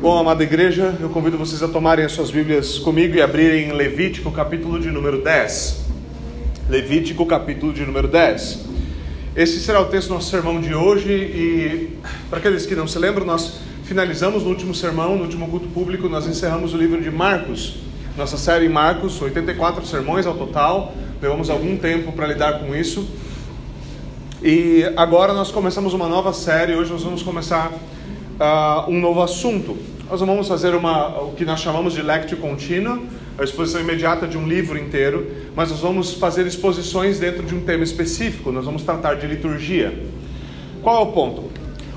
Bom, amada igreja, eu convido vocês a tomarem as suas Bíblias comigo e abrirem Levítico, capítulo de número 10. Levítico, capítulo de número 10. Esse será o texto do nosso sermão de hoje e, para aqueles que não se lembram, nós finalizamos no último sermão, no último culto público, nós encerramos o livro de Marcos. Nossa série Marcos, 84 sermões ao total, levamos algum tempo para lidar com isso. E agora nós começamos uma nova série, hoje nós vamos começar uh, um novo assunto. Nós vamos fazer uma, o que nós chamamos de lectio contínua, a exposição imediata de um livro inteiro, mas nós vamos fazer exposições dentro de um tema específico, nós vamos tratar de liturgia. Qual é o ponto?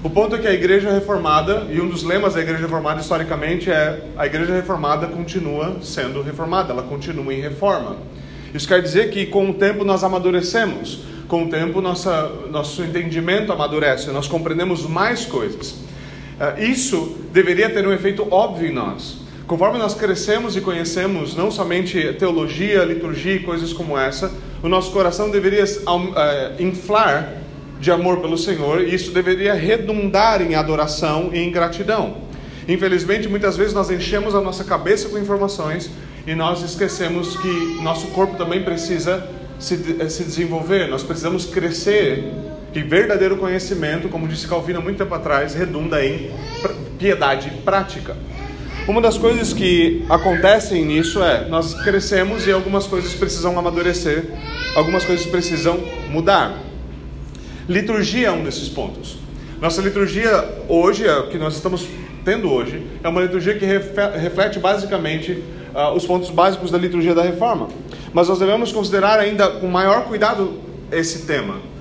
O ponto é que a Igreja Reformada, e um dos lemas da Igreja Reformada historicamente é a Igreja Reformada continua sendo reformada, ela continua em reforma. Isso quer dizer que com o tempo nós amadurecemos, com o tempo nossa, nosso entendimento amadurece, nós compreendemos mais coisas. Ah, isso deveria ter um efeito óbvio em nós. Conforme nós crescemos e conhecemos não somente teologia, liturgia e coisas como essa, o nosso coração deveria uh, inflar de amor pelo Senhor e isso deveria redundar em adoração e em gratidão. Infelizmente, muitas vezes nós enchemos a nossa cabeça com informações e nós esquecemos que nosso corpo também precisa se, se desenvolver, nós precisamos crescer que verdadeiro conhecimento, como disse Calvino muito tempo atrás, redunda em piedade prática. Uma das coisas que acontecem nisso é nós crescemos e algumas coisas precisam amadurecer, algumas coisas precisam mudar. Liturgia é um desses pontos. Nossa liturgia hoje, o que nós estamos tendo hoje, é uma liturgia que reflete basicamente uh, os pontos básicos da liturgia da reforma. Mas nós devemos considerar ainda com maior cuidado esse tema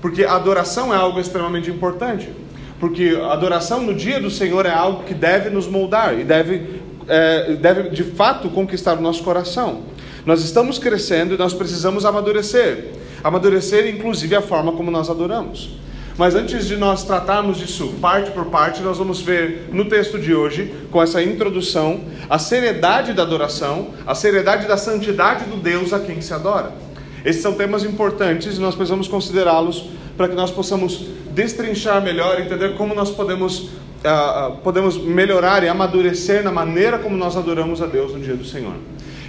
porque a adoração é algo extremamente importante. Porque a adoração no dia do Senhor é algo que deve nos moldar e deve, é, deve de fato conquistar o nosso coração. Nós estamos crescendo e nós precisamos amadurecer. Amadurecer, inclusive, a forma como nós adoramos. Mas antes de nós tratarmos disso parte por parte, nós vamos ver no texto de hoje, com essa introdução, a seriedade da adoração, a seriedade da santidade do Deus a quem se adora. Esses são temas importantes e nós precisamos considerá-los para que nós possamos destrinchar melhor, entender como nós podemos, uh, podemos melhorar e amadurecer na maneira como nós adoramos a Deus no dia do Senhor.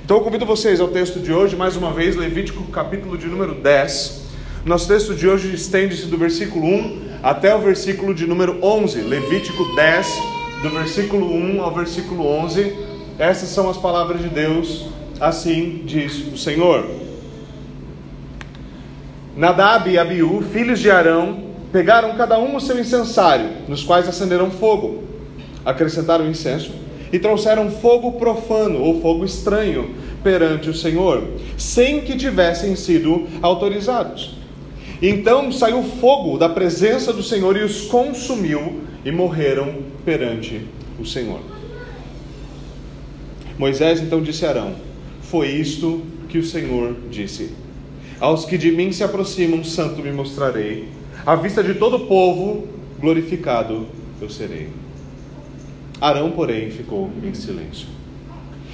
Então eu convido vocês ao texto de hoje, mais uma vez, Levítico capítulo de número 10. Nosso texto de hoje estende-se do versículo 1 até o versículo de número 11. Levítico 10, do versículo 1 ao versículo 11. Essas são as palavras de Deus, assim diz o Senhor. Nadab e Abiú, filhos de Arão, pegaram cada um o seu incensário, nos quais acenderam fogo, acrescentaram incenso e trouxeram fogo profano ou fogo estranho perante o Senhor, sem que tivessem sido autorizados. Então saiu fogo da presença do Senhor e os consumiu e morreram perante o Senhor. Moisés então disse a Arão: Foi isto que o Senhor disse aos que de mim se aproximam, santo me mostrarei. À vista de todo o povo, glorificado eu serei. Arão, porém, ficou em silêncio.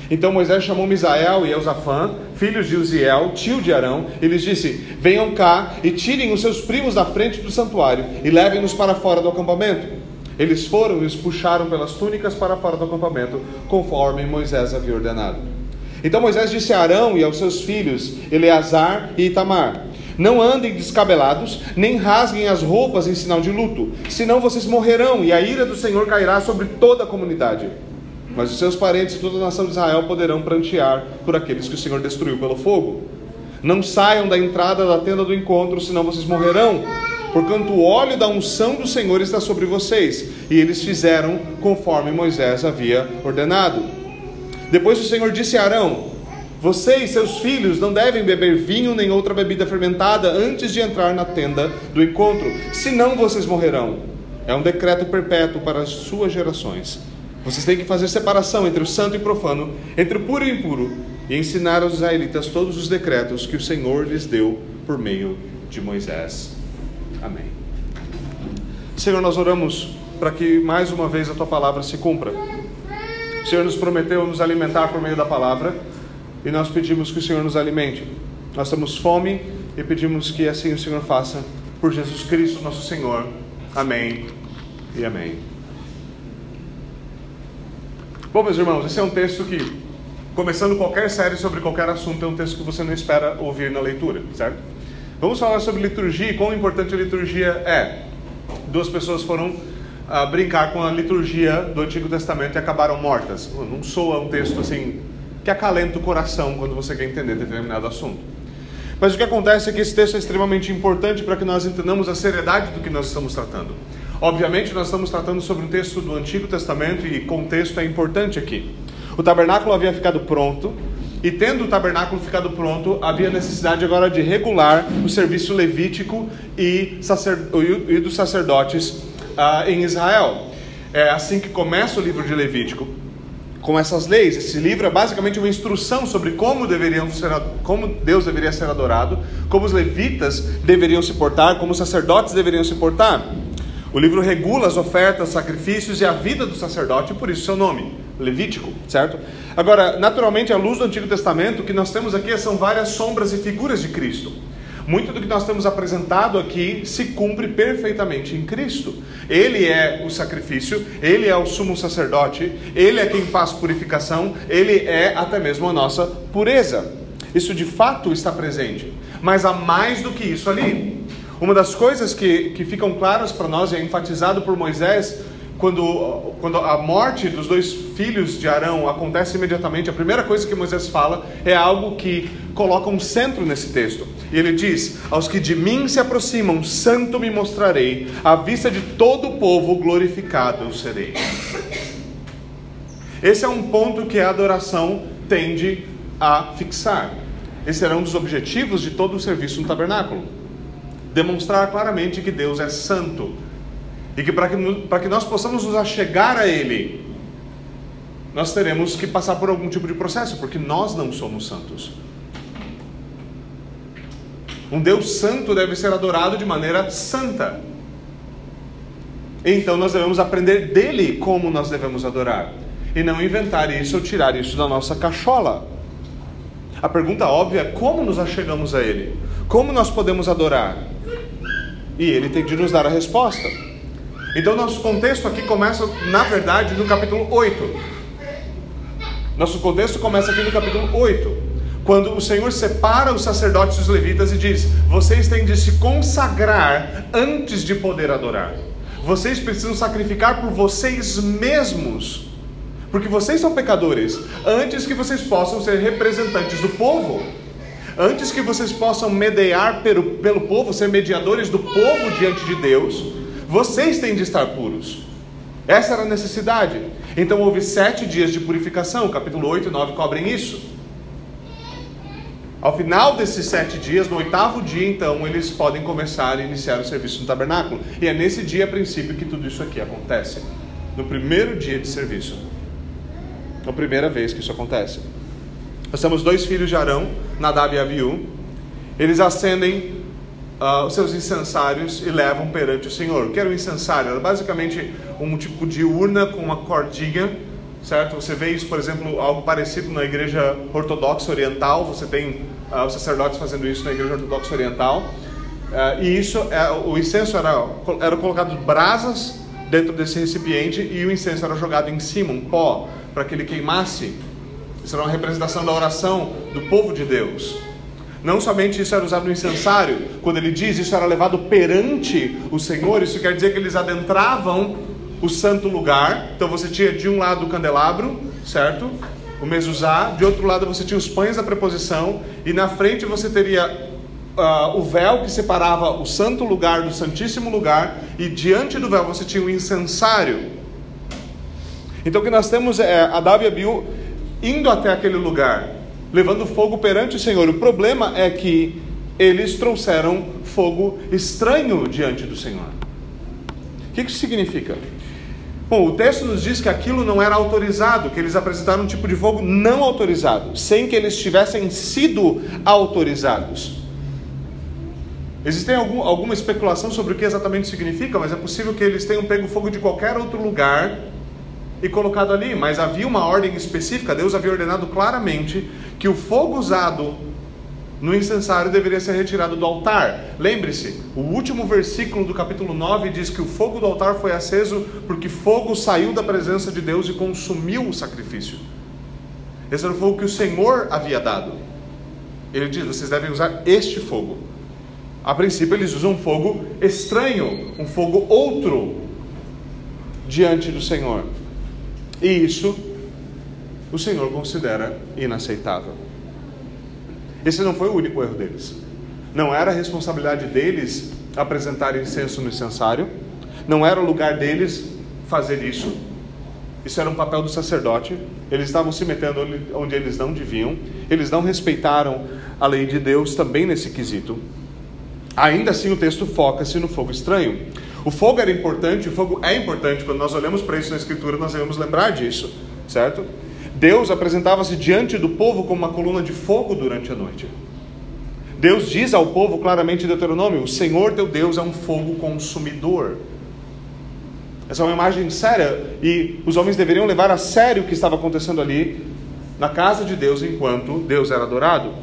Então Moisés chamou Misael e Eusafã, filhos de Uziel, tio de Arão, e lhes disse: Venham cá e tirem os seus primos da frente do santuário e levem-nos para fora do acampamento. Eles foram e os puxaram pelas túnicas para fora do acampamento, conforme Moisés havia ordenado. Então Moisés disse a Arão e aos seus filhos, Eleazar e Itamar: Não andem descabelados, nem rasguem as roupas em sinal de luto, senão vocês morrerão e a ira do Senhor cairá sobre toda a comunidade. Mas os seus parentes e toda a nação de Israel poderão prantear por aqueles que o Senhor destruiu pelo fogo. Não saiam da entrada da tenda do encontro, senão vocês morrerão. Porquanto o óleo da unção do Senhor está sobre vocês. E eles fizeram conforme Moisés havia ordenado. Depois o Senhor disse a Arão: Você e seus filhos não devem beber vinho nem outra bebida fermentada antes de entrar na tenda do encontro, senão vocês morrerão. É um decreto perpétuo para as suas gerações. Vocês têm que fazer separação entre o santo e o profano, entre o puro e o impuro, e ensinar aos israelitas todos os decretos que o Senhor lhes deu por meio de Moisés. Amém. Senhor, nós oramos para que mais uma vez a tua palavra se cumpra. O Senhor nos prometeu nos alimentar por meio da palavra e nós pedimos que o Senhor nos alimente. Nós temos fome e pedimos que assim o Senhor faça por Jesus Cristo, nosso Senhor. Amém e amém. Bom, meus irmãos, esse é um texto que, começando qualquer série sobre qualquer assunto, é um texto que você não espera ouvir na leitura, certo? Vamos falar sobre liturgia e quão importante a liturgia é. Duas pessoas foram uh, brincar com a liturgia do Antigo Testamento e acabaram mortas. Não soa um texto assim que acalenta o coração quando você quer entender determinado assunto. Mas o que acontece é que esse texto é extremamente importante para que nós entendamos a seriedade do que nós estamos tratando. Obviamente, nós estamos tratando sobre um texto do Antigo Testamento e contexto é importante aqui. O tabernáculo havia ficado pronto, e tendo o tabernáculo ficado pronto, havia necessidade agora de regular o serviço levítico e, sacer... e dos sacerdotes uh, em Israel. É assim que começa o livro de Levítico com essas leis. Esse livro é basicamente uma instrução sobre como deveriam ser, como Deus deveria ser adorado, como os levitas deveriam se portar, como os sacerdotes deveriam se portar. O livro regula as ofertas, sacrifícios e a vida do sacerdote, por isso seu nome, Levítico, certo? Agora, naturalmente, à luz do Antigo Testamento, o que nós temos aqui são várias sombras e figuras de Cristo. Muito do que nós temos apresentado aqui se cumpre perfeitamente em Cristo. Ele é o sacrifício, ele é o sumo sacerdote, ele é quem faz purificação, ele é até mesmo a nossa pureza. Isso de fato está presente. Mas há mais do que isso ali. Uma das coisas que, que ficam claras para nós e é enfatizado por Moisés quando, quando a morte dos dois filhos de Arão acontece imediatamente, a primeira coisa que Moisés fala é algo que coloca um centro nesse texto. E ele diz: Aos que de mim se aproximam, santo me mostrarei, à vista de todo o povo glorificado eu serei. Esse é um ponto que a adoração tende a fixar. Esse era um dos objetivos de todo o serviço no tabernáculo. Demonstrar claramente que Deus é santo e que para que, que nós possamos nos achegar a Ele, nós teremos que passar por algum tipo de processo, porque nós não somos santos. Um Deus santo deve ser adorado de maneira santa. Então nós devemos aprender dele como nós devemos adorar. E não inventar isso ou tirar isso da nossa cachola. A pergunta óbvia é como nos achegamos a ele? Como nós podemos adorar? E ele tem de nos dar a resposta. Então, nosso contexto aqui começa, na verdade, no capítulo 8. Nosso contexto começa aqui no capítulo 8, quando o Senhor separa os sacerdotes e os levitas e diz: Vocês têm de se consagrar antes de poder adorar. Vocês precisam sacrificar por vocês mesmos, porque vocês são pecadores, antes que vocês possam ser representantes do povo antes que vocês possam mediar pelo, pelo povo, ser mediadores do povo diante de Deus, vocês têm de estar puros. Essa era a necessidade. Então houve sete dias de purificação, capítulo 8 e 9 cobrem isso. Ao final desses sete dias, no oitavo dia, então, eles podem começar a iniciar o serviço no tabernáculo. E é nesse dia, a princípio, que tudo isso aqui acontece. No primeiro dia de serviço. A primeira vez que isso acontece. Nós temos dois filhos de Arão, Nadab e Abiú. Eles acendem uh, os seus incensários e levam perante o Senhor. O que era o incensário? Era basicamente um tipo de urna com uma cordinha, certo? Você vê isso, por exemplo, algo parecido na igreja ortodoxa oriental. Você tem uh, os sacerdotes fazendo isso na igreja ortodoxa oriental. Uh, e isso, é, o incenso era, era colocado brasas dentro desse recipiente e o incenso era jogado em cima, um pó, para que ele queimasse. Isso era uma representação da oração do povo de Deus. Não somente isso era usado no incensário, quando ele diz isso era levado perante o Senhor, isso quer dizer que eles adentravam o santo lugar. Então você tinha de um lado o candelabro, certo? O mezuzá, de outro lado você tinha os pães da preposição, e na frente você teria uh, o véu que separava o santo lugar do santíssimo lugar, e diante do véu você tinha o incensário. Então o que nós temos é Adab e Abiú indo até aquele lugar levando fogo perante o Senhor. O problema é que eles trouxeram fogo estranho diante do Senhor. O que isso significa? Bom, o texto nos diz que aquilo não era autorizado, que eles apresentaram um tipo de fogo não autorizado, sem que eles tivessem sido autorizados. Existe algum, alguma especulação sobre o que exatamente significa, mas é possível que eles tenham pego fogo de qualquer outro lugar e colocado ali, mas havia uma ordem específica, Deus havia ordenado claramente que o fogo usado no incensário deveria ser retirado do altar. Lembre-se, o último versículo do capítulo 9 diz que o fogo do altar foi aceso porque fogo saiu da presença de Deus e consumiu o sacrifício. Esse era o fogo que o Senhor havia dado. Ele diz: vocês devem usar este fogo. A princípio, eles usam um fogo estranho, um fogo outro diante do Senhor. E isso o Senhor considera inaceitável. Esse não foi o único erro deles. Não era a responsabilidade deles apresentar incenso no incensário, não era o lugar deles fazer isso. Isso era um papel do sacerdote. Eles estavam se metendo onde eles não deviam. Eles não respeitaram a lei de Deus também nesse quesito. Ainda assim, o texto foca-se no fogo estranho. O fogo era importante, o fogo é importante. Quando nós olhamos para isso na Escritura, nós devemos lembrar disso, certo? Deus apresentava-se diante do povo como uma coluna de fogo durante a noite. Deus diz ao povo claramente em Deuteronômio: O Senhor teu Deus é um fogo consumidor. Essa é uma imagem séria e os homens deveriam levar a sério o que estava acontecendo ali na casa de Deus enquanto Deus era adorado.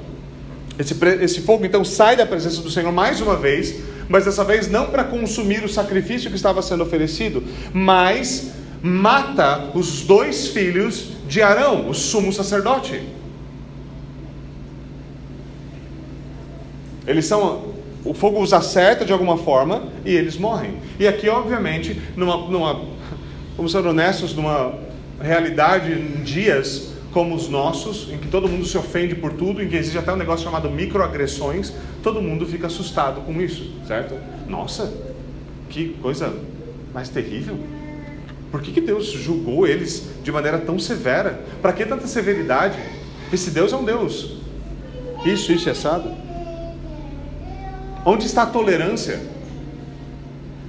Esse, esse fogo então sai da presença do Senhor mais uma vez mas dessa vez não para consumir o sacrifício que estava sendo oferecido, mas mata os dois filhos de Arão, o sumo sacerdote. Eles são. O fogo os acerta de alguma forma e eles morrem. E aqui, obviamente, numa, numa vamos ser honestos, numa realidade em dias como os nossos, em que todo mundo se ofende por tudo, em que existe até um negócio chamado microagressões, todo mundo fica assustado com isso, certo? Nossa, que coisa mais terrível. Por que, que Deus julgou eles de maneira tão severa? Para que tanta severidade? Esse Deus é um Deus. Isso, isso é assado. Onde está a tolerância?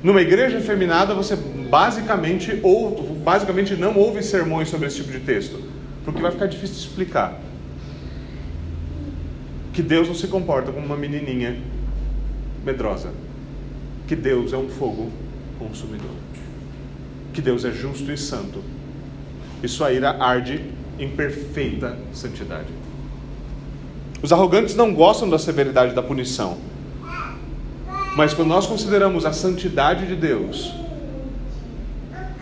Numa igreja feminada, você basicamente, ou, basicamente não ouve sermões sobre esse tipo de texto porque vai ficar difícil de explicar. Que Deus não se comporta como uma menininha medrosa. Que Deus é um fogo consumidor. Que Deus é justo e santo. E sua ira arde em perfeita santidade. Os arrogantes não gostam da severidade da punição. Mas quando nós consideramos a santidade de Deus,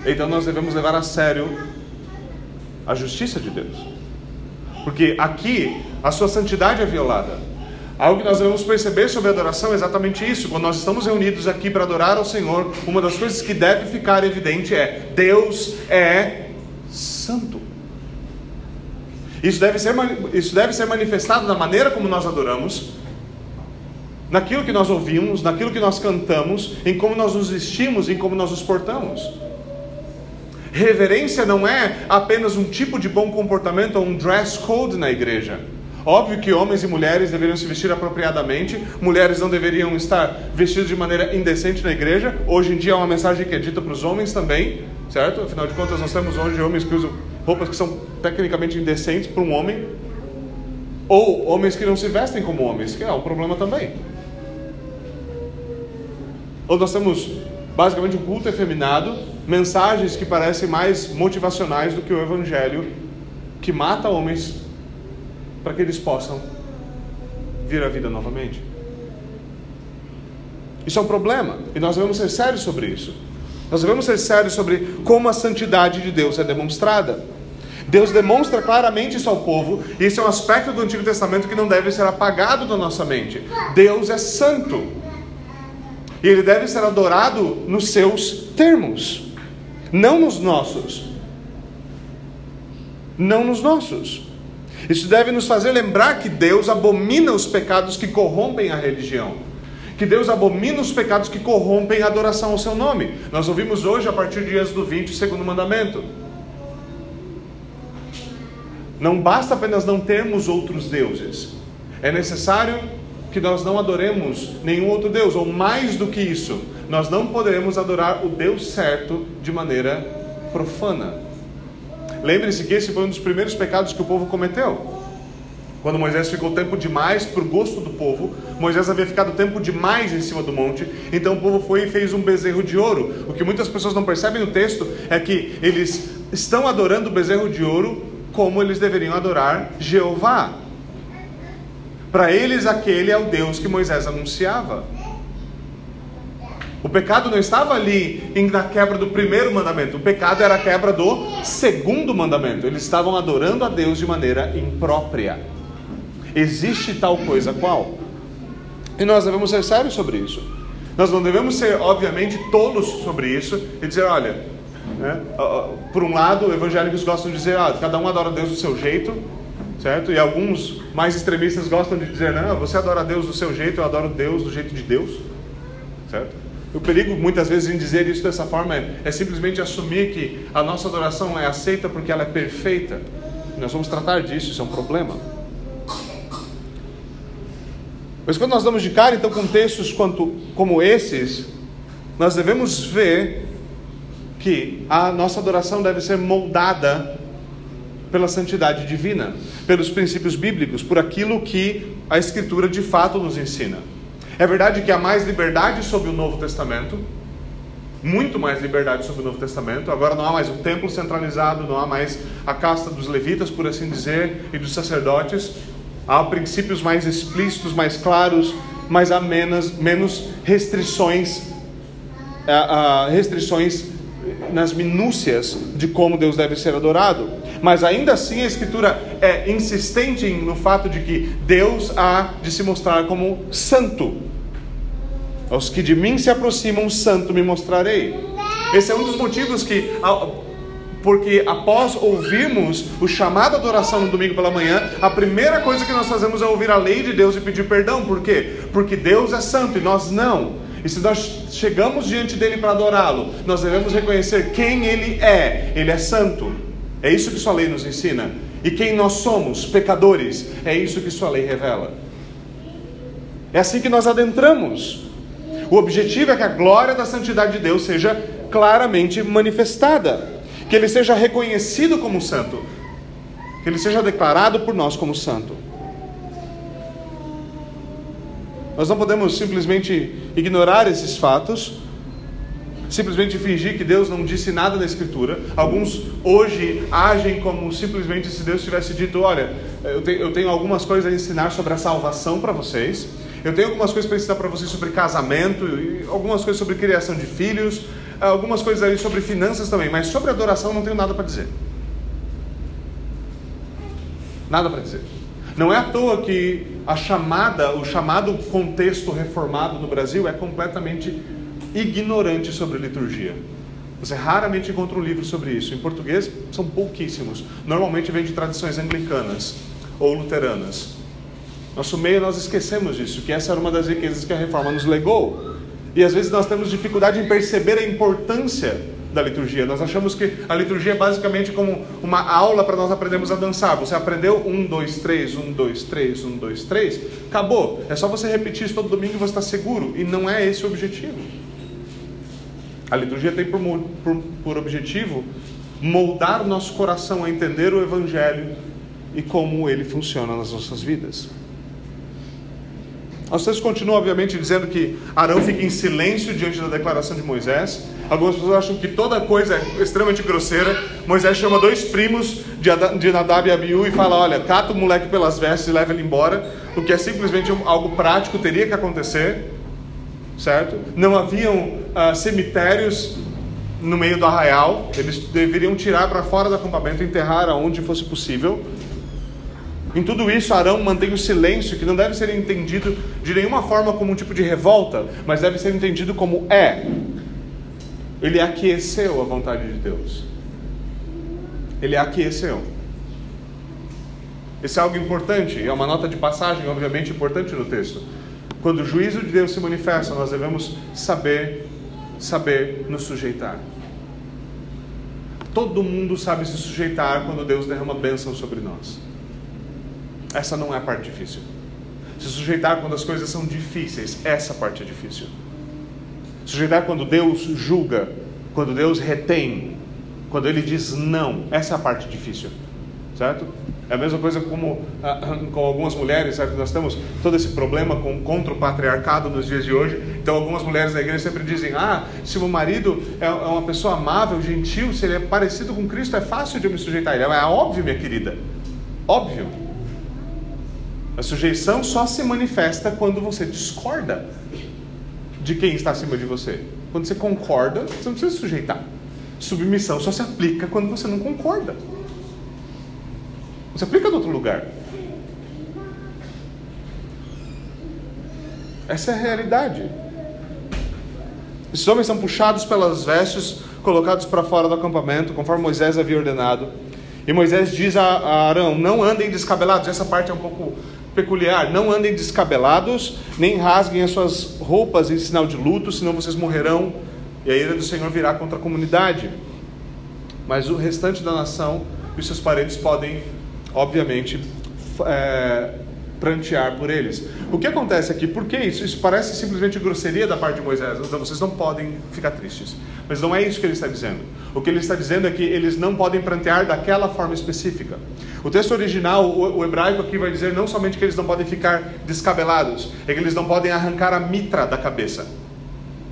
então nós devemos levar a sério a justiça de Deus. Porque aqui a sua santidade é violada. Algo que nós devemos perceber sobre adoração é exatamente isso. Quando nós estamos reunidos aqui para adorar ao Senhor, uma das coisas que deve ficar evidente é: Deus é santo. Isso deve ser, isso deve ser manifestado na maneira como nós adoramos, naquilo que nós ouvimos, naquilo que nós cantamos, em como nós nos vestimos, em como nós nos portamos. Reverência não é apenas um tipo de bom comportamento ou um dress code na igreja. Óbvio que homens e mulheres deveriam se vestir apropriadamente, mulheres não deveriam estar vestidas de maneira indecente na igreja. Hoje em dia é uma mensagem que é dita para os homens também, certo? Afinal de contas, nós temos hoje homens que usam roupas que são tecnicamente indecentes para um homem, ou homens que não se vestem como homens, que é um problema também. Ou nós temos basicamente um culto efeminado, mensagens que parecem mais motivacionais do que o evangelho, que mata homens para que eles possam vir à vida novamente. Isso é um problema e nós devemos ser sérios sobre isso. Nós devemos ser sérios sobre como a santidade de Deus é demonstrada. Deus demonstra claramente isso ao povo, e esse é um aspecto do Antigo Testamento que não deve ser apagado da nossa mente. Deus é santo. E ele deve ser adorado nos seus termos, não nos nossos. Não nos nossos. Isso deve nos fazer lembrar que Deus abomina os pecados que corrompem a religião. Que Deus abomina os pecados que corrompem a adoração ao seu nome. Nós ouvimos hoje, a partir de Êxodo 20, o segundo mandamento. Não basta apenas não termos outros deuses. É necessário que nós não adoremos nenhum outro Deus, ou mais do que isso, nós não poderemos adorar o Deus certo de maneira profana. Lembre-se que esse foi um dos primeiros pecados que o povo cometeu. Quando Moisés ficou tempo demais para o gosto do povo, Moisés havia ficado tempo demais em cima do monte, então o povo foi e fez um bezerro de ouro. O que muitas pessoas não percebem no texto é que eles estão adorando o bezerro de ouro como eles deveriam adorar Jeová. Para eles, aquele é o Deus que Moisés anunciava. O pecado não estava ali na quebra do primeiro mandamento, o pecado era a quebra do segundo mandamento. Eles estavam adorando a Deus de maneira imprópria. Existe tal coisa qual? E nós devemos ser sérios sobre isso. Nós não devemos ser, obviamente, tolos sobre isso e dizer, olha, né, por um lado, evangélicos gostam de dizer, ah, cada um adora a Deus do seu jeito, certo? E alguns mais extremistas gostam de dizer, não, você adora a Deus do seu jeito, eu adoro Deus do jeito de Deus, certo? O perigo, muitas vezes, em dizer isso dessa forma é, é simplesmente assumir que a nossa adoração é aceita porque ela é perfeita. Nós vamos tratar disso, isso é um problema. Mas quando nós damos de cara, então, com textos quanto, como esses, nós devemos ver que a nossa adoração deve ser moldada pela santidade divina, pelos princípios bíblicos, por aquilo que a Escritura de fato nos ensina. É verdade que há mais liberdade sob o Novo Testamento, muito mais liberdade sob o Novo Testamento. Agora não há mais o templo centralizado, não há mais a casta dos levitas, por assim dizer, e dos sacerdotes. Há princípios mais explícitos, mais claros, mas há menos, menos restrições, restrições nas minúcias de como Deus deve ser adorado. Mas ainda assim a Escritura é insistente no fato de que Deus há de se mostrar como santo. Aos que de mim se aproximam, santo me mostrarei. Esse é um dos motivos que, porque após ouvirmos o chamado à adoração no domingo pela manhã, a primeira coisa que nós fazemos é ouvir a lei de Deus e pedir perdão. Por quê? Porque Deus é santo e nós não. E se nós chegamos diante dele para adorá-lo, nós devemos reconhecer quem ele é. Ele é santo. É isso que sua lei nos ensina. E quem nós somos, pecadores, é isso que sua lei revela. É assim que nós adentramos. O objetivo é que a glória da santidade de Deus seja claramente manifestada, que ele seja reconhecido como santo, que ele seja declarado por nós como santo. Nós não podemos simplesmente ignorar esses fatos, simplesmente fingir que Deus não disse nada na Escritura. Alguns hoje agem como simplesmente se Deus tivesse dito: Olha, eu tenho, algumas coisas a ensinar sobre a salvação para vocês. Eu tenho algumas coisas para ensinar para vocês sobre casamento, algumas coisas sobre criação de filhos, algumas coisas ali sobre finanças também, mas sobre adoração não tenho nada para dizer. Nada para dizer. Não é à toa que a chamada, o chamado contexto reformado no Brasil é completamente ignorante sobre liturgia. Você raramente encontra um livro sobre isso. Em português são pouquíssimos. Normalmente vem de tradições anglicanas ou luteranas. Nosso meio nós esquecemos disso, que essa era uma das riquezas que a reforma nos legou. E às vezes nós temos dificuldade em perceber a importância da liturgia. Nós achamos que a liturgia é basicamente como uma aula para nós aprendermos a dançar. Você aprendeu um, dois, três, um, dois, três, um, dois, três, acabou. É só você repetir isso todo domingo e você está seguro. E não é esse o objetivo. A liturgia tem por, por, por objetivo moldar nosso coração a entender o Evangelho e como ele funciona nas nossas vidas. Os textos continuam, obviamente, dizendo que Arão fica em silêncio diante da declaração de Moisés. Algumas pessoas acham que toda coisa é extremamente grosseira. Moisés chama dois primos de Nadab e Abiú e fala: Olha, cata o moleque pelas vestes e leva ele embora. O que é simplesmente algo prático, teria que acontecer. Certo? Não haviam ah, cemitérios no meio do arraial. Eles deveriam tirar para fora do acampamento enterrar aonde fosse possível. Em tudo isso, Arão mantém o silêncio, que não deve ser entendido de nenhuma forma como um tipo de revolta, mas deve ser entendido como é. Ele aqueceu a vontade de Deus. Ele aqueceu. Isso é algo importante, é uma nota de passagem, obviamente, importante no texto. Quando o juízo de Deus se manifesta, nós devemos saber, saber nos sujeitar. Todo mundo sabe se sujeitar quando Deus derrama bênção sobre nós. Essa não é a parte difícil. Se sujeitar quando as coisas são difíceis, essa parte é difícil. Sujeitar quando Deus julga, quando Deus retém, quando Ele diz não, essa é a parte difícil, certo? É a mesma coisa como ah, com algumas mulheres, certo? Nós temos todo esse problema com, contra o patriarcado nos dias de hoje. Então, algumas mulheres da igreja sempre dizem: Ah, se o marido é, é uma pessoa amável, gentil, se ele é parecido com Cristo, é fácil de eu me sujeitar ele. É óbvio, minha querida, óbvio. A sujeição só se manifesta quando você discorda de quem está acima de você. Quando você concorda, você não precisa se sujeitar. Submissão só se aplica quando você não concorda. Você aplica em outro lugar. Essa é a realidade. Esses homens são puxados pelas vestes, colocados para fora do acampamento, conforme Moisés havia ordenado. E Moisés diz a Arão: Não andem descabelados. Essa parte é um pouco peculiar. Não andem descabelados, nem rasguem as suas roupas em sinal de luto, senão vocês morrerão. E a ira do Senhor virá contra a comunidade. Mas o restante da nação e seus parentes podem, obviamente, é, prantear por eles. O que acontece aqui? Por que isso? Isso parece simplesmente grosseria da parte de Moisés. Então, vocês não podem ficar tristes. Mas não é isso que ele está dizendo. O que ele está dizendo é que eles não podem prantear daquela forma específica. O texto original, o, o hebraico aqui vai dizer não somente que eles não podem ficar descabelados, é que eles não podem arrancar a mitra da cabeça.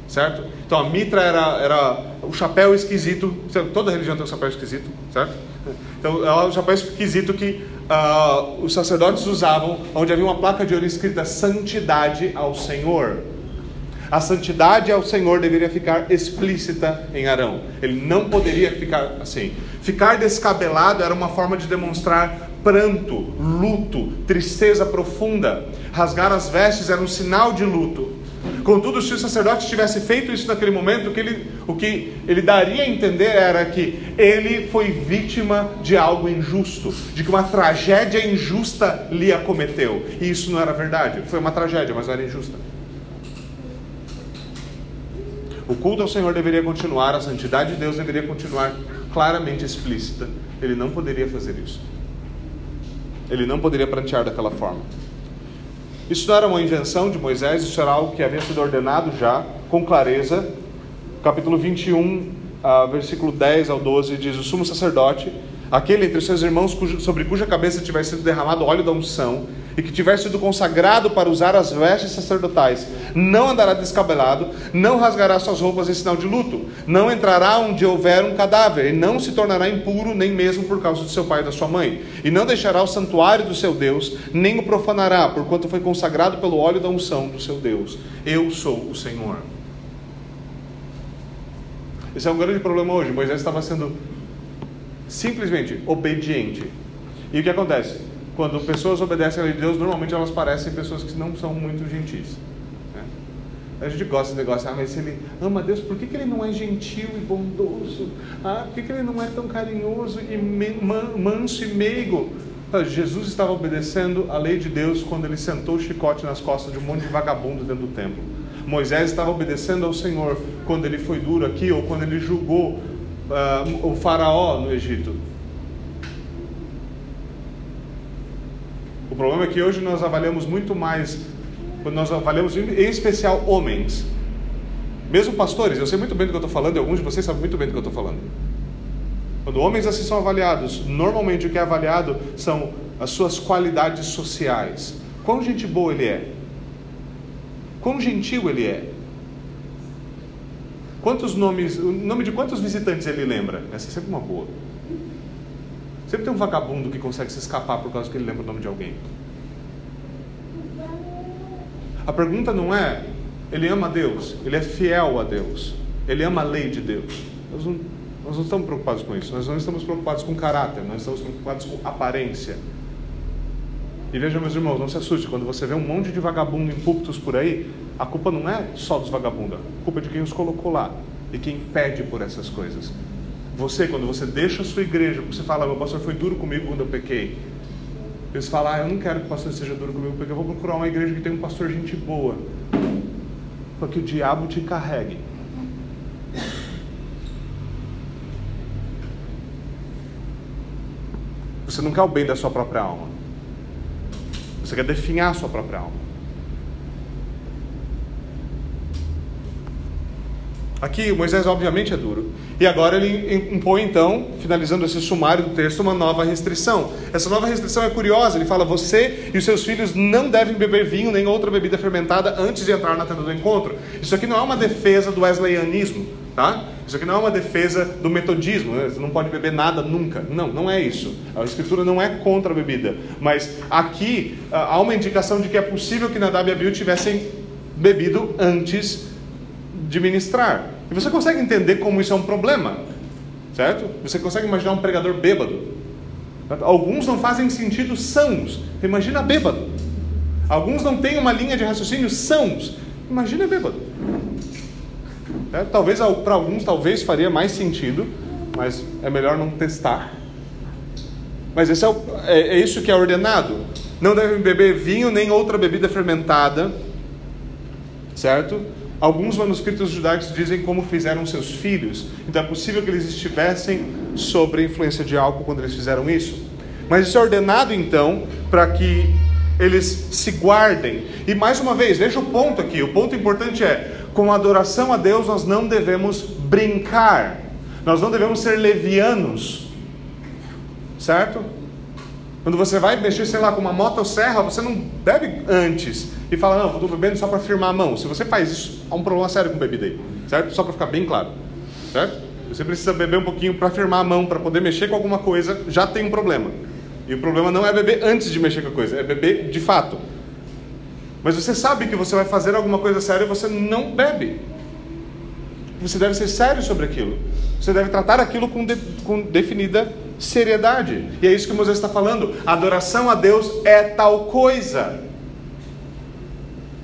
Certo? Então a mitra era, era o chapéu esquisito. Toda religião tem um chapéu esquisito, certo? Então é o chapéu esquisito que uh, os sacerdotes usavam, onde havia uma placa de ouro escrita Santidade ao Senhor. A santidade ao Senhor deveria ficar explícita em Arão. Ele não poderia ficar assim. Ficar descabelado era uma forma de demonstrar pranto, luto, tristeza profunda. Rasgar as vestes era um sinal de luto. Contudo, se o sacerdote tivesse feito isso naquele momento, o que, ele, o que ele daria a entender era que ele foi vítima de algo injusto, de que uma tragédia injusta lhe acometeu. E isso não era verdade. Foi uma tragédia, mas não era injusta. O culto ao Senhor deveria continuar, a santidade de Deus deveria continuar claramente explícita. Ele não poderia fazer isso. Ele não poderia prantear daquela forma. Isso não era uma invenção de Moisés, isso era algo que havia sido ordenado já com clareza. Capítulo 21, uh, ah, versículo 10 ao 12 diz: O sumo sacerdote, aquele entre seus irmãos cujo, sobre cuja cabeça tiver sido derramado óleo da unção, e que tiver sido consagrado para usar as vestes sacerdotais, não andará descabelado, não rasgará suas roupas em sinal de luto, não entrará onde houver um cadáver, e não se tornará impuro nem mesmo por causa de seu pai e da sua mãe, e não deixará o santuário do seu Deus, nem o profanará, porquanto foi consagrado pelo óleo da unção do seu Deus. Eu sou o Senhor. Esse é um grande problema hoje. Moisés estava sendo simplesmente obediente. E o que acontece? Quando pessoas obedecem a lei de Deus, normalmente elas parecem pessoas que não são muito gentis. Né? A gente gosta desse negócio, ah, mas se ele ama Deus, por que, que ele não é gentil e bondoso? Ah, por que, que ele não é tão carinhoso e manso e meigo? Ah, Jesus estava obedecendo a lei de Deus quando ele sentou o chicote nas costas de um monte de vagabundo dentro do templo. Moisés estava obedecendo ao Senhor quando ele foi duro aqui ou quando ele julgou uh, o faraó no Egito. Problema é que hoje nós avaliamos muito mais, nós avaliamos em especial homens, mesmo pastores, eu sei muito bem do que eu estou falando, e alguns de vocês sabem muito bem do que eu estou falando. Quando homens assim são avaliados, normalmente o que é avaliado são as suas qualidades sociais. Quão gente boa ele é? Quão gentil ele é? Quantos nomes, o nome de quantos visitantes ele lembra? Essa é sempre uma boa. Sempre tem um vagabundo que consegue se escapar por causa que ele lembra o nome de alguém. A pergunta não é, ele ama Deus, ele é fiel a Deus, ele ama a lei de Deus. Nós não, nós não estamos preocupados com isso, nós não estamos preocupados com caráter, nós estamos preocupados com aparência. E veja, meus irmãos, não se assuste, quando você vê um monte de vagabundo em por aí, a culpa não é só dos vagabundos, a culpa é de quem os colocou lá e quem pede por essas coisas. Você, quando você deixa a sua igreja, você fala, meu pastor foi duro comigo quando eu pequei. Eles falam, ah, eu não quero que o pastor seja duro comigo, porque eu vou procurar uma igreja que tem um pastor gente boa. Para que o diabo te carregue. Você não quer o bem da sua própria alma. Você quer definhar a sua própria alma. Aqui Moisés obviamente é duro. E agora ele impõe então, finalizando esse sumário do texto, uma nova restrição. Essa nova restrição é curiosa, ele fala: "Você e os seus filhos não devem beber vinho nem outra bebida fermentada antes de entrar na tenda do encontro". Isso aqui não é uma defesa do wesleyanismo, tá? Isso aqui não é uma defesa do metodismo, né? você não pode beber nada nunca. Não, não é isso. A Escritura não é contra a bebida. Mas aqui ah, há uma indicação de que é possível que Nadab e Abiú tivessem bebido antes de ministrar. E você consegue entender como isso é um problema, certo? Você consegue imaginar um pregador bêbado. Alguns não fazem sentido sãos. Imagina bêbado. Alguns não têm uma linha de raciocínio sãos. Imagina bêbado. É, talvez para alguns talvez faria mais sentido, mas é melhor não testar. Mas esse é, o, é, é isso que é ordenado. Não devem beber vinho nem outra bebida fermentada, certo? Alguns manuscritos judaicos dizem como fizeram seus filhos. Então é possível que eles estivessem sob a influência de álcool quando eles fizeram isso. Mas isso é ordenado então para que eles se guardem. E mais uma vez, veja o ponto aqui: o ponto importante é, com a adoração a Deus, nós não devemos brincar, nós não devemos ser levianos, certo? Quando você vai mexer, sei lá, com uma motosserra, você não bebe antes e fala, não, estou bebendo só para firmar a mão. Se você faz isso, há um problema sério com bebida aí, certo? Só para ficar bem claro, certo? Você precisa beber um pouquinho para firmar a mão, para poder mexer com alguma coisa, já tem um problema. E o problema não é beber antes de mexer com a coisa, é beber de fato. Mas você sabe que você vai fazer alguma coisa séria e você não bebe. Você deve ser sério sobre aquilo. Você deve tratar aquilo com, de, com definida seriedade. E é isso que Moisés está falando. Adoração a Deus é tal coisa.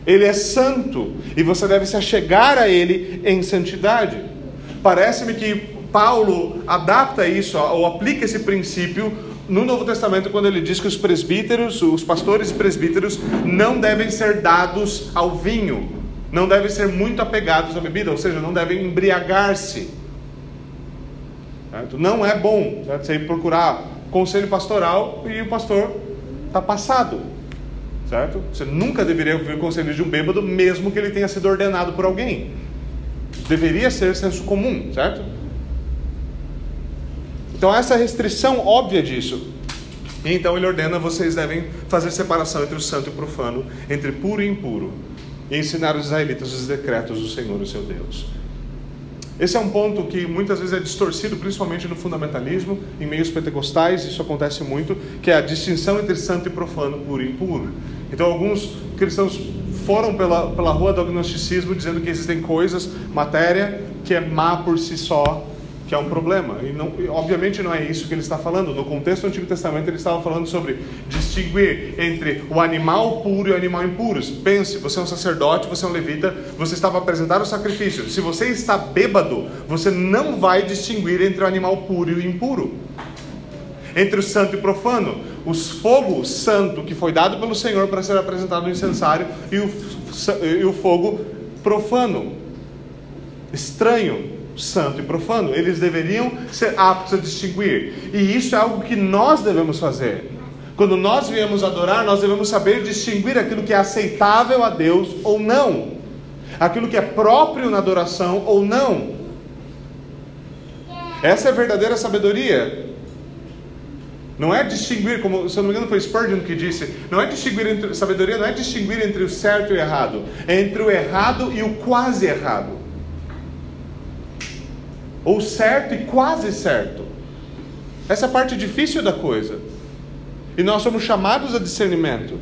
Ele é santo e você deve se achegar a Ele em santidade. Parece-me que Paulo adapta isso ou aplica esse princípio no Novo Testamento, quando ele diz que os presbíteros, os pastores e presbíteros, não devem ser dados ao vinho, não devem ser muito apegados à bebida, ou seja, não devem embriagar-se. Não é bom você ir procurar conselho pastoral e o pastor está passado. Certo? Você nunca deveria ouvir o conselho de um bêbado, mesmo que ele tenha sido ordenado por alguém. Deveria ser senso comum, certo? Então, essa restrição óbvia disso. E então ele ordena: vocês devem fazer separação entre o santo e o profano, entre puro e impuro, e ensinar os israelitas os decretos do Senhor, o seu Deus. Esse é um ponto que muitas vezes é distorcido, principalmente no fundamentalismo, em meios pentecostais, isso acontece muito, que é a distinção entre santo e profano, puro e impuro. Então, alguns cristãos foram pela, pela rua do agnosticismo dizendo que existem coisas, matéria, que é má por si só, que é um problema. E, não, obviamente não é isso que ele está falando. No contexto do Antigo Testamento ele estava falando sobre distinguir entre o animal puro e o animal impuro. Pense, você é um sacerdote, você é um levita, você estava a apresentar o sacrifício. Se você está bêbado, você não vai distinguir entre o animal puro e o impuro. Entre o santo e o profano, os fogo santo que foi dado pelo Senhor para ser apresentado no incensário e o, e o fogo profano, estranho, santo e profano. Eles deveriam ser aptos a distinguir. E isso é algo que nós devemos fazer. Quando nós viemos adorar, nós devemos saber distinguir aquilo que é aceitável a Deus ou não, aquilo que é próprio na adoração ou não. Essa é a verdadeira sabedoria. Não é distinguir, como se eu não me engano foi Spurgeon que disse, não é distinguir entre sabedoria, não é distinguir entre o certo e o errado, é entre o errado e o quase errado ou certo e quase certo. Essa é a parte difícil da coisa. E nós somos chamados a discernimento.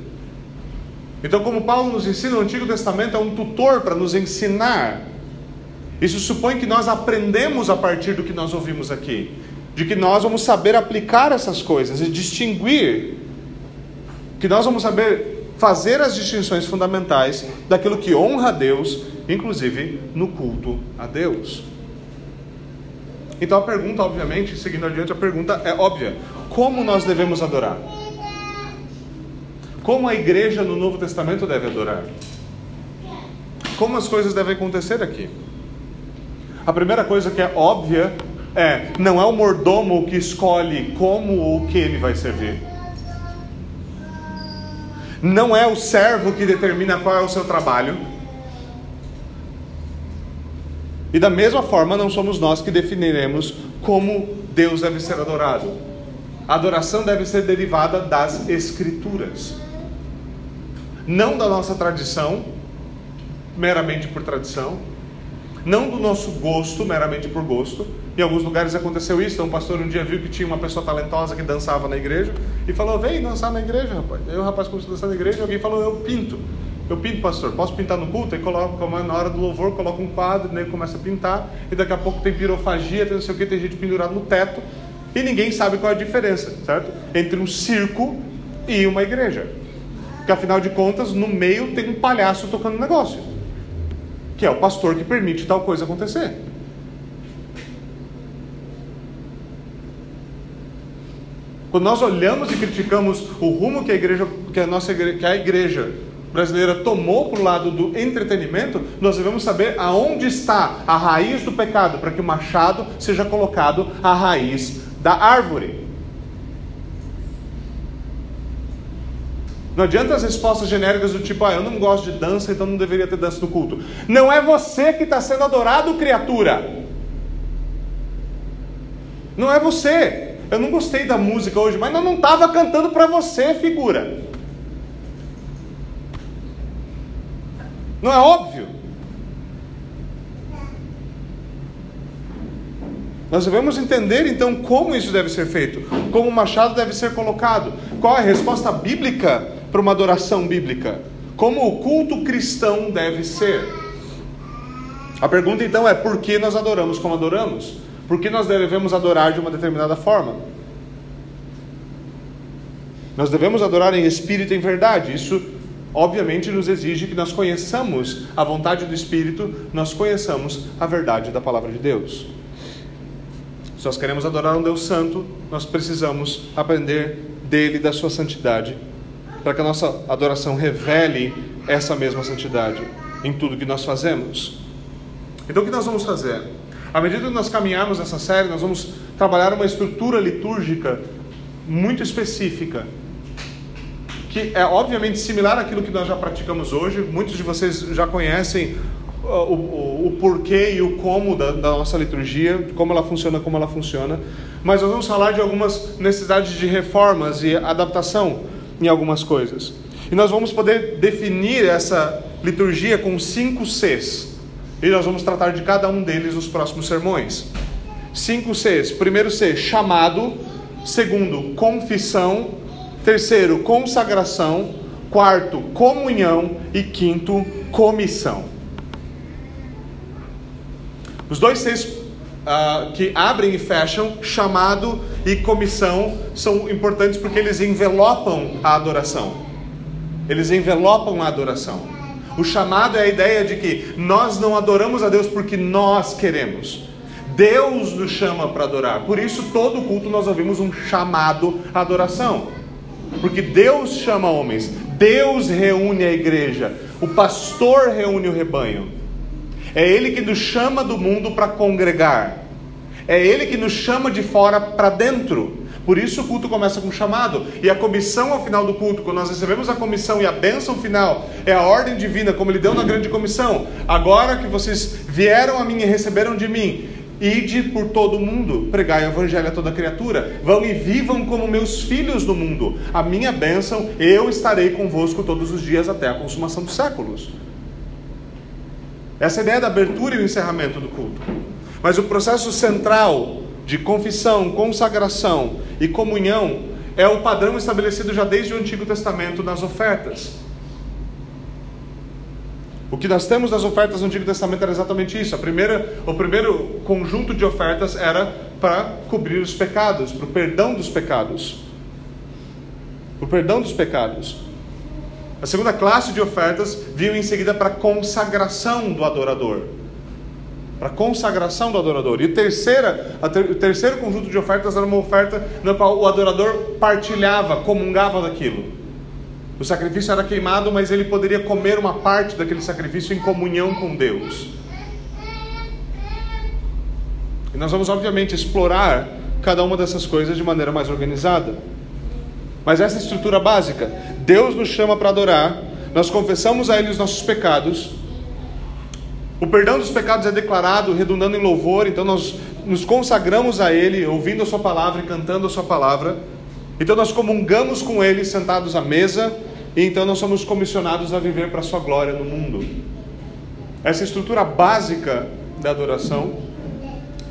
Então, como Paulo nos ensina, o Antigo Testamento é um tutor para nos ensinar. Isso supõe que nós aprendemos a partir do que nós ouvimos aqui, de que nós vamos saber aplicar essas coisas e distinguir, que nós vamos saber fazer as distinções fundamentais daquilo que honra a Deus, inclusive no culto a Deus. Então a pergunta, obviamente, seguindo adiante, a pergunta é óbvia: como nós devemos adorar? Como a igreja no Novo Testamento deve adorar? Como as coisas devem acontecer aqui? A primeira coisa que é óbvia é: não é o mordomo que escolhe como ou que ele vai servir. Não é o servo que determina qual é o seu trabalho. E da mesma forma, não somos nós que definiremos como Deus deve ser adorado. A adoração deve ser derivada das Escrituras, não da nossa tradição, meramente por tradição, não do nosso gosto, meramente por gosto. Em alguns lugares aconteceu isso. Então, um pastor um dia viu que tinha uma pessoa talentosa que dançava na igreja e falou: Vem dançar na igreja, rapaz. Aí o rapaz começou a dançar na igreja e alguém falou: Eu pinto. Eu pinto, pastor. Posso pintar no culto? Aí coloca, na hora do louvor, coloca um quadro, né, começa a pintar. E daqui a pouco tem pirofagia, tem não sei o que, tem gente pendurada no teto. E ninguém sabe qual é a diferença, certo? Entre um circo e uma igreja. Porque afinal de contas, no meio tem um palhaço tocando negócio que é o pastor que permite tal coisa acontecer. Quando nós olhamos e criticamos o rumo que a igreja, que a nossa igreja, que a igreja brasileira tomou para o lado do entretenimento, nós devemos saber aonde está a raiz do pecado, para que o machado seja colocado à raiz da árvore. Não adianta as respostas genéricas do tipo, ah, eu não gosto de dança, então não deveria ter dança no culto. Não é você que está sendo adorado, criatura. Não é você. Eu não gostei da música hoje, mas eu não estava cantando para você, figura. Não é óbvio? Nós devemos entender então como isso deve ser feito, como o machado deve ser colocado, qual é a resposta bíblica para uma adoração bíblica? Como o culto cristão deve ser? A pergunta então é: por que nós adoramos como adoramos? Por que nós devemos adorar de uma determinada forma? Nós devemos adorar em espírito e em verdade. Isso, obviamente, nos exige que nós conheçamos a vontade do Espírito, nós conheçamos a verdade da palavra de Deus. Se nós queremos adorar um Deus Santo, nós precisamos aprender dele, da sua santidade para que a nossa adoração revele essa mesma santidade em tudo que nós fazemos. Então, o que nós vamos fazer? À medida que nós caminharmos nessa série, nós vamos trabalhar uma estrutura litúrgica muito específica, que é obviamente similar àquilo que nós já praticamos hoje. Muitos de vocês já conhecem uh, o, o, o porquê e o como da, da nossa liturgia, como ela funciona, como ela funciona. Mas nós vamos falar de algumas necessidades de reformas e adaptação em algumas coisas. E nós vamos poder definir essa liturgia com cinco Cs. E nós vamos tratar de cada um deles nos próximos sermões. Cinco Cs. Primeiro C, chamado. Segundo, confissão. Terceiro, consagração. Quarto, comunhão. E quinto, comissão. Os dois Cs uh, que abrem e fecham, chamado e comissão, são importantes porque eles envelopam a adoração. Eles envelopam a adoração. O chamado é a ideia de que nós não adoramos a Deus porque nós queremos. Deus nos chama para adorar. Por isso, todo culto nós ouvimos um chamado à adoração. Porque Deus chama homens, Deus reúne a igreja, o pastor reúne o rebanho. É Ele que nos chama do mundo para congregar. É Ele que nos chama de fora para dentro. Por isso o culto começa com chamado. E a comissão ao final do culto, quando nós recebemos a comissão e a bênção final, é a ordem divina, como Ele deu na grande comissão. Agora que vocês vieram a mim e receberam de mim, ide por todo o mundo, pregai o evangelho a toda criatura. Vão e vivam como meus filhos no mundo. A minha bênção, eu estarei convosco todos os dias até a consumação dos séculos. Essa é a ideia da abertura e o encerramento do culto. Mas o processo central de confissão, consagração e comunhão é o padrão estabelecido já desde o Antigo Testamento nas ofertas. O que nós temos nas ofertas do Antigo Testamento era exatamente isso. A primeira, o primeiro conjunto de ofertas era para cobrir os pecados, para o perdão dos pecados. O perdão dos pecados. A segunda classe de ofertas vinha em seguida para a consagração do adorador. Para consagração do adorador. E terceira, ter, o terceiro conjunto de ofertas era uma oferta na qual o adorador partilhava, comungava daquilo. O sacrifício era queimado, mas ele poderia comer uma parte daquele sacrifício em comunhão com Deus. E nós vamos, obviamente, explorar cada uma dessas coisas de maneira mais organizada. Mas essa estrutura básica. Deus nos chama para adorar, nós confessamos a Ele os nossos pecados. O perdão dos pecados é declarado redundando em louvor, então nós nos consagramos a Ele, ouvindo a Sua palavra e cantando a Sua palavra. Então nós comungamos com Ele sentados à mesa, e então nós somos comissionados a viver para a Sua glória no mundo. Essa estrutura básica da adoração.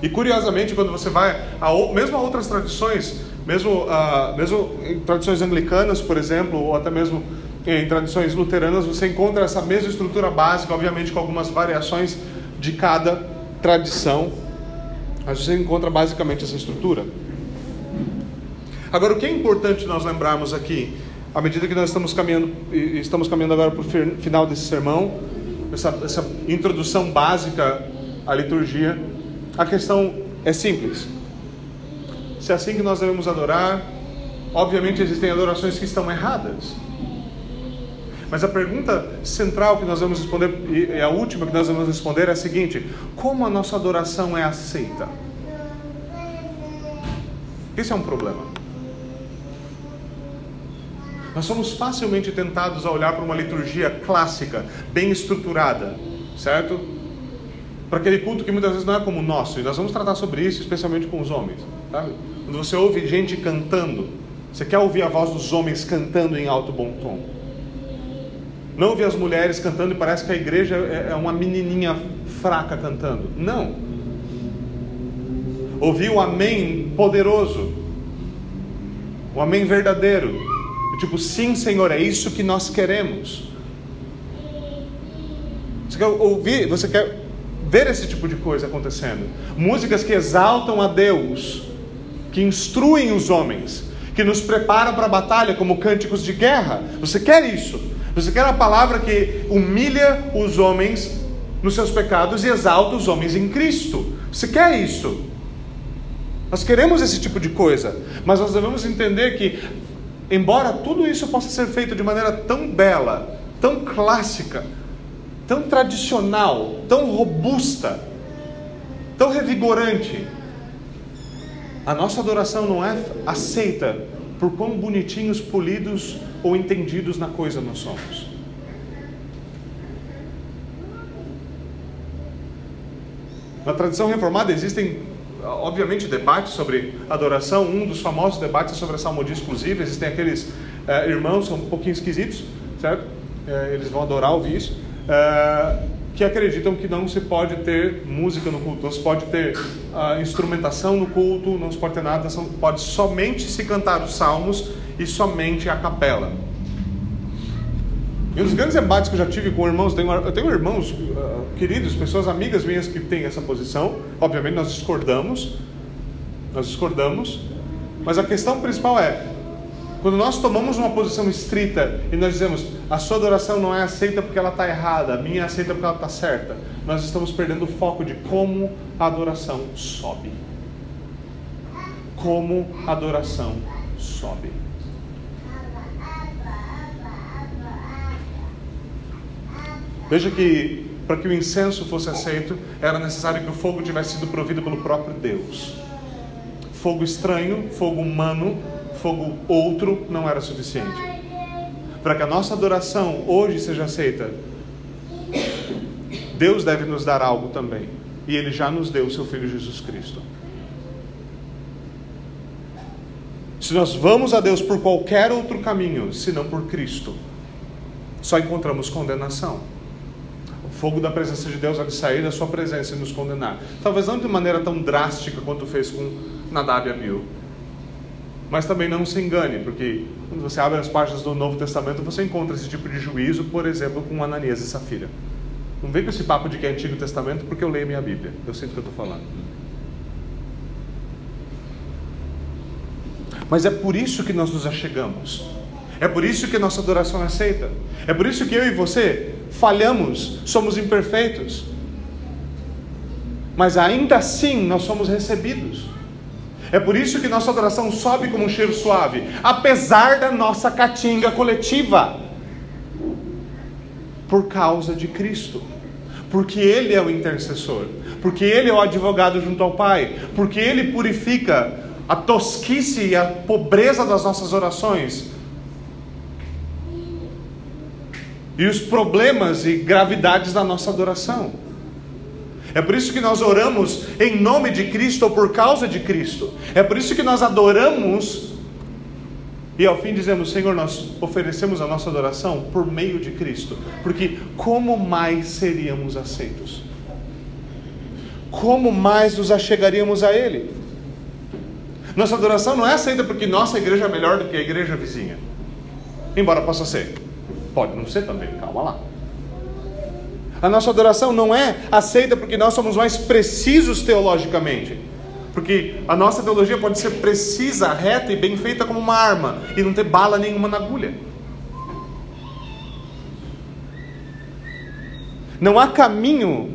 E curiosamente, quando você vai, a, mesmo a outras tradições, mesmo, uh, mesmo em tradições anglicanas, por exemplo, ou até mesmo em tradições luteranas, você encontra essa mesma estrutura básica, obviamente com algumas variações de cada tradição, mas você encontra basicamente essa estrutura. Agora, o que é importante nós lembrarmos aqui, à medida que nós estamos caminhando, estamos caminhando agora para o final desse sermão, essa, essa introdução básica à liturgia, a questão é simples. Se é assim que nós devemos adorar, obviamente existem adorações que estão erradas. Mas a pergunta central que nós vamos responder, e a última que nós vamos responder é a seguinte: como a nossa adoração é aceita? Esse é um problema. Nós somos facilmente tentados a olhar para uma liturgia clássica, bem estruturada, certo? Para aquele culto que muitas vezes não é como o nosso, e nós vamos tratar sobre isso, especialmente com os homens. Sabe? Quando você ouve gente cantando, você quer ouvir a voz dos homens cantando em alto bom tom. Não ouvir as mulheres cantando e parece que a igreja é, é uma menininha fraca cantando. Não. Ouvir o amém poderoso, o amém verdadeiro, Tipo, sim, Senhor, é isso que nós queremos. Você quer ouvir, você quer ver esse tipo de coisa acontecendo? Músicas que exaltam a Deus, que instruem os homens, que nos preparam para a batalha como cânticos de guerra. Você quer isso? Você quer a palavra que humilha os homens nos seus pecados e exalta os homens em Cristo? Você quer isso? Nós queremos esse tipo de coisa, mas nós devemos entender que embora tudo isso possa ser feito de maneira tão bela, tão clássica, tão tradicional, tão robusta, tão revigorante, a nossa adoração não é aceita por quão bonitinhos, polidos ou entendidos na coisa nós somos. Na tradição reformada existem obviamente, debates sobre adoração. Um dos famosos debates é sobre a salmodia exclusiva. Existem aqueles uh, irmãos, são um pouquinho esquisitos, certo? Uh, eles vão adorar ouvir isso. Uh, que acreditam que não se pode ter música no culto, não se pode ter instrumentação no culto, não se pode ter nada, pode somente se cantar os salmos e somente a capela. E um dos grandes debates que eu já tive com irmãos, tenho, eu tenho irmãos uh, queridos, pessoas amigas minhas que têm essa posição. Obviamente nós discordamos, nós discordamos, mas a questão principal é quando nós tomamos uma posição estrita e nós dizemos a sua adoração não é aceita porque ela está errada, a minha é aceita porque ela está certa, nós estamos perdendo o foco de como a adoração sobe. Como a adoração sobe. Veja que para que o incenso fosse aceito, era necessário que o fogo tivesse sido provido pelo próprio Deus. Fogo estranho, fogo humano, fogo outro não era suficiente. Para que a nossa adoração hoje seja aceita, Deus deve nos dar algo também. E Ele já nos deu o seu Filho Jesus Cristo. Se nós vamos a Deus por qualquer outro caminho, senão por Cristo, só encontramos condenação fogo da presença de Deus de sair da sua presença e nos condenar. Talvez não de maneira tão drástica quanto fez com Nadab e Abiú. Mas também não se engane, porque quando você abre as páginas do Novo Testamento, você encontra esse tipo de juízo, por exemplo, com Ananias e Safira. Não vem com esse papo de que é Antigo Testamento porque eu leio minha Bíblia. Eu sinto o que eu estou falando. Mas é por isso que nós nos achegamos. É por isso que nossa adoração é aceita. É por isso que eu e você falhamos, somos imperfeitos. Mas ainda assim nós somos recebidos. É por isso que nossa adoração sobe como um cheiro suave, apesar da nossa catinga coletiva. Por causa de Cristo. Porque Ele é o intercessor. Porque Ele é o advogado junto ao Pai. Porque Ele purifica a tosquice e a pobreza das nossas orações e os problemas e gravidades da nossa adoração. É por isso que nós oramos em nome de Cristo ou por causa de Cristo. É por isso que nós adoramos e ao fim dizemos: Senhor, nós oferecemos a nossa adoração por meio de Cristo, porque como mais seríamos aceitos? como mais nos achegaríamos a Ele? Nossa adoração não é aceita porque nossa igreja é melhor do que a igreja vizinha. Embora possa ser. Pode não ser também, calma lá. A nossa adoração não é aceita porque nós somos mais precisos teologicamente. Porque a nossa teologia pode ser precisa, reta e bem feita como uma arma e não ter bala nenhuma na agulha. Não há caminho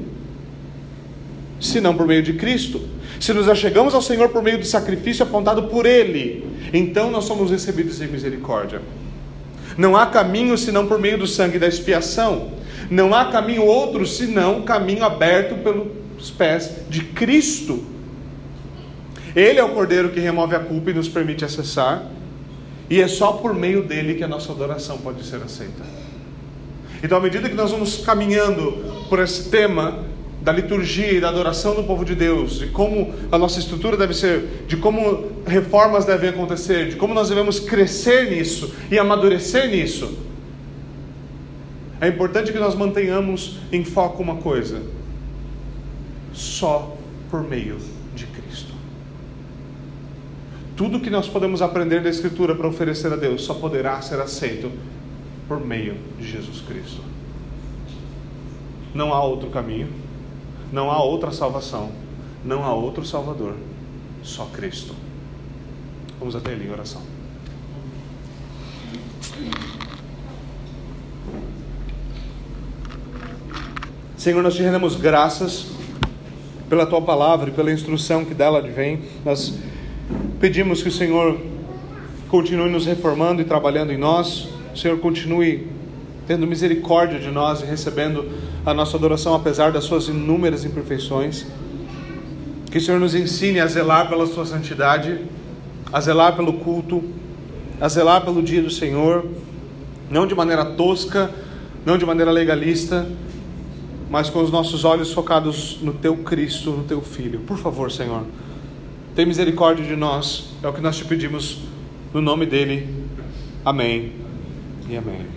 senão por meio de Cristo. Se nos achegamos ao Senhor por meio do sacrifício apontado por Ele, então nós somos recebidos em misericórdia. Não há caminho senão por meio do sangue da expiação. Não há caminho outro senão caminho aberto pelos pés de Cristo. Ele é o Cordeiro que remove a culpa e nos permite acessar. E é só por meio dele que a nossa adoração pode ser aceita. Então, à medida que nós vamos caminhando por esse tema, da liturgia e da adoração do povo de Deus, de como a nossa estrutura deve ser, de como reformas devem acontecer, de como nós devemos crescer nisso e amadurecer nisso. É importante que nós mantenhamos em foco uma coisa: só por meio de Cristo. Tudo que nós podemos aprender da Escritura para oferecer a Deus só poderá ser aceito por meio de Jesus Cristo. Não há outro caminho não há outra salvação, não há outro Salvador, só Cristo. Vamos até ele em oração. Senhor, nós te rendemos graças pela tua palavra e pela instrução que dela advém. Nós pedimos que o Senhor continue nos reformando e trabalhando em nós. O Senhor continue tendo misericórdia de nós e recebendo a nossa adoração apesar das suas inúmeras imperfeições. Que o Senhor nos ensine a zelar pela sua santidade, a zelar pelo culto, a zelar pelo dia do Senhor, não de maneira tosca, não de maneira legalista, mas com os nossos olhos focados no teu Cristo, no teu Filho. Por favor, Senhor, tem misericórdia de nós, é o que nós te pedimos no nome dele. Amém e amém.